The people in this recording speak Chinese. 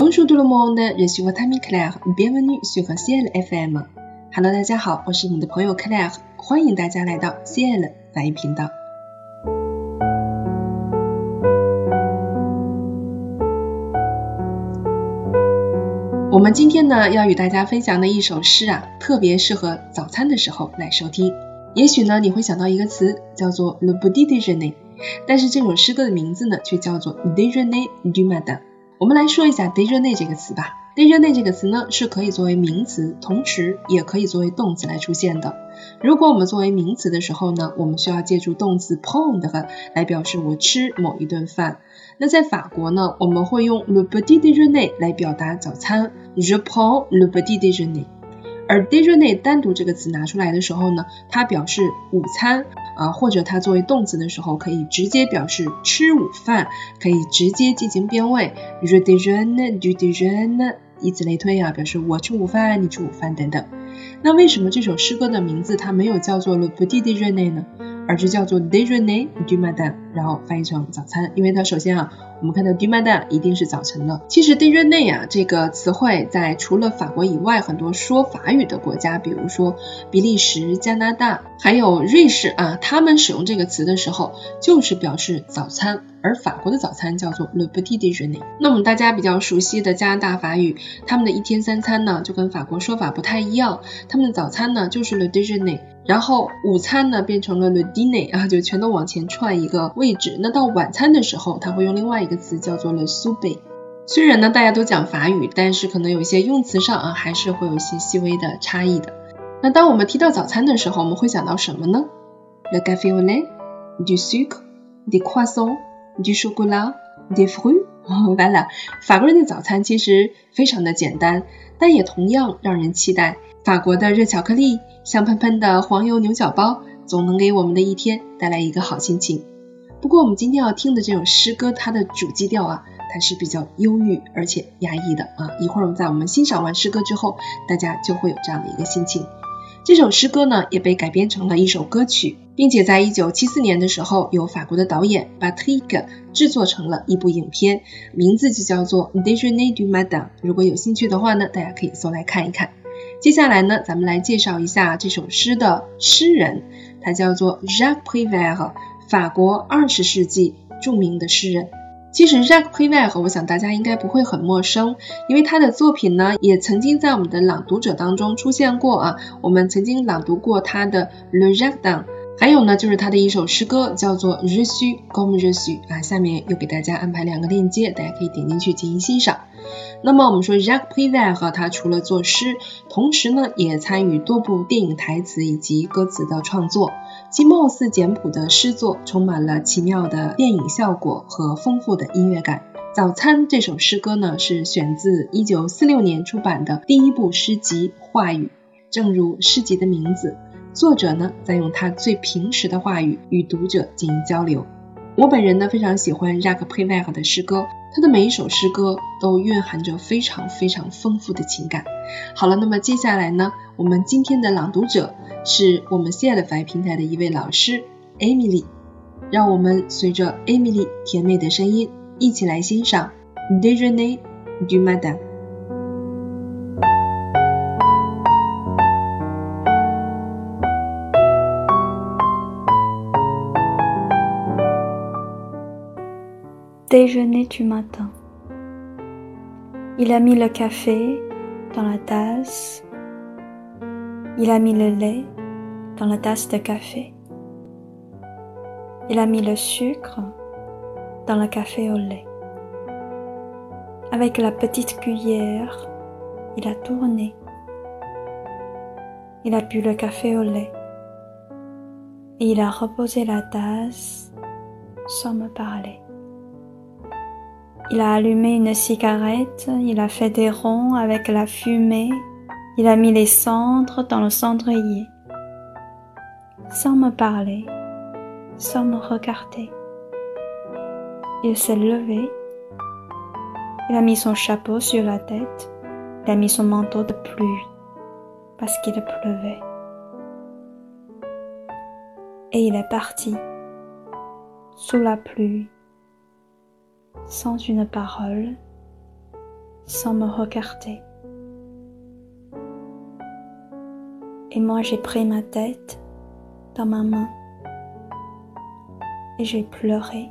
Bonjour tout le monde, je suis votre ami Claire. Bienvenue sur Ciel FM. Hello，大家好，我是你的朋友 Claire，欢迎大家来到 Ciel 法语频道。我们今天呢要与大家分享的一首诗啊，特别适合早餐的时候来收听。也许呢你会想到一个词叫做 le petit déjeuner，但是这首诗歌的名字呢却叫做 déjeuner du matin。我们来说一下 déjeuner 这个词吧。déjeuner 这个词呢是可以作为名词，同时也可以作为动词来出现的。如果我们作为名词的时候呢，我们需要借助动词 p o n d 来表示我吃某一顿饭。那在法国呢，我们会用 le petit déjeuner 来表达早餐，je prends le petit déjeuner。而 déjeuner 单独这个词拿出来的时候呢，它表示午餐啊，或者它作为动词的时候，可以直接表示吃午饭，可以直接进行变位，je d e j e u n e j d e j e u n e 以此类推啊，表示我吃午饭，你吃午饭等等。那为什么这首诗歌的名字它没有叫做 le petit d e j e u n e 呢？而是叫做 déjeuner du matin，然后翻译成早餐，因为它首先啊，我们看到 du matin 一定是早晨的。其实 déjeuner 啊这个词汇在除了法国以外，很多说法语的国家，比如说比利时、加拿大，还有瑞士啊，他们使用这个词的时候，就是表示早餐。而法国的早餐叫做 le petit déjeuner。那我们大家比较熟悉的加拿大法语，他们的一天三餐呢，就跟法国说法不太一样，他们的早餐呢就是 le déjeuner。然后午餐呢变成了 le dîner 啊，就全都往前串一个位置。那到晚餐的时候，他会用另外一个词叫做 le souper。虽然呢大家都讲法语，但是可能有一些用词上啊还是会有一些细微的差异的。那当我们提到早餐的时候，我们会想到什么呢？le café au lait, du sucre, des croissants, du chocolat, des fruits。完了，法国人的早餐其实非常的简单，但也同样让人期待。法国的热巧克力。香喷喷的黄油牛角包，总能给我们的一天带来一个好心情。不过，我们今天要听的这首诗歌，它的主基调啊，它是比较忧郁而且压抑的啊。一会儿我们在我们欣赏完诗歌之后，大家就会有这样的一个心情。这首诗歌呢，也被改编成了一首歌曲，并且在一九七四年的时候，由法国的导演 b a t r i q 制作成了一部影片，名字就叫做《Déjeuner du Matin》。如果有兴趣的话呢，大家可以搜来看一看。接下来呢，咱们来介绍一下这首诗的诗人，他叫做 Jacques Prévert，法国二十世纪著名的诗人。其实 Jacques Prévert，我想大家应该不会很陌生，因为他的作品呢，也曾经在我们的朗读者当中出现过啊。我们曾经朗读过他的 Le Jardin，还有呢，就是他的一首诗歌叫做 Je suis comme je suis 啊。下面又给大家安排两个链接，大家可以点进去进行欣赏。那么我们说，Jacques Prévert 他除了作诗，同时呢也参与多部电影台词以及歌词的创作。其貌似简朴的诗作，充满了奇妙的电影效果和丰富的音乐感。早餐这首诗歌呢，是选自1946年出版的第一部诗集《话语》。正如诗集的名字，作者呢在用他最平实的话语与读者进行交流。我本人呢非常喜欢 Jacques Prévert 的诗歌。他的每一首诗歌都蕴含着非常非常丰富的情感。好了，那么接下来呢，我们今天的朗读者是我们 c 爱的法语平台的一位老师 Emily，让我们随着 Emily 甜美的声音一起来欣赏 Déjeuner du matin。Déjeuner du matin. Il a mis le café dans la tasse. Il a mis le lait dans la tasse de café. Il a mis le sucre dans le café au lait. Avec la petite cuillère, il a tourné. Il a bu le café au lait. Et il a reposé la tasse sans me parler. Il a allumé une cigarette, il a fait des ronds avec la fumée, il a mis les cendres dans le cendrier, sans me parler, sans me regarder. Il s'est levé, il a mis son chapeau sur la tête, il a mis son manteau de pluie, parce qu'il pleuvait. Et il est parti, sous la pluie sans une parole, sans me regarder. Et moi j'ai pris ma tête dans ma main et j'ai pleuré.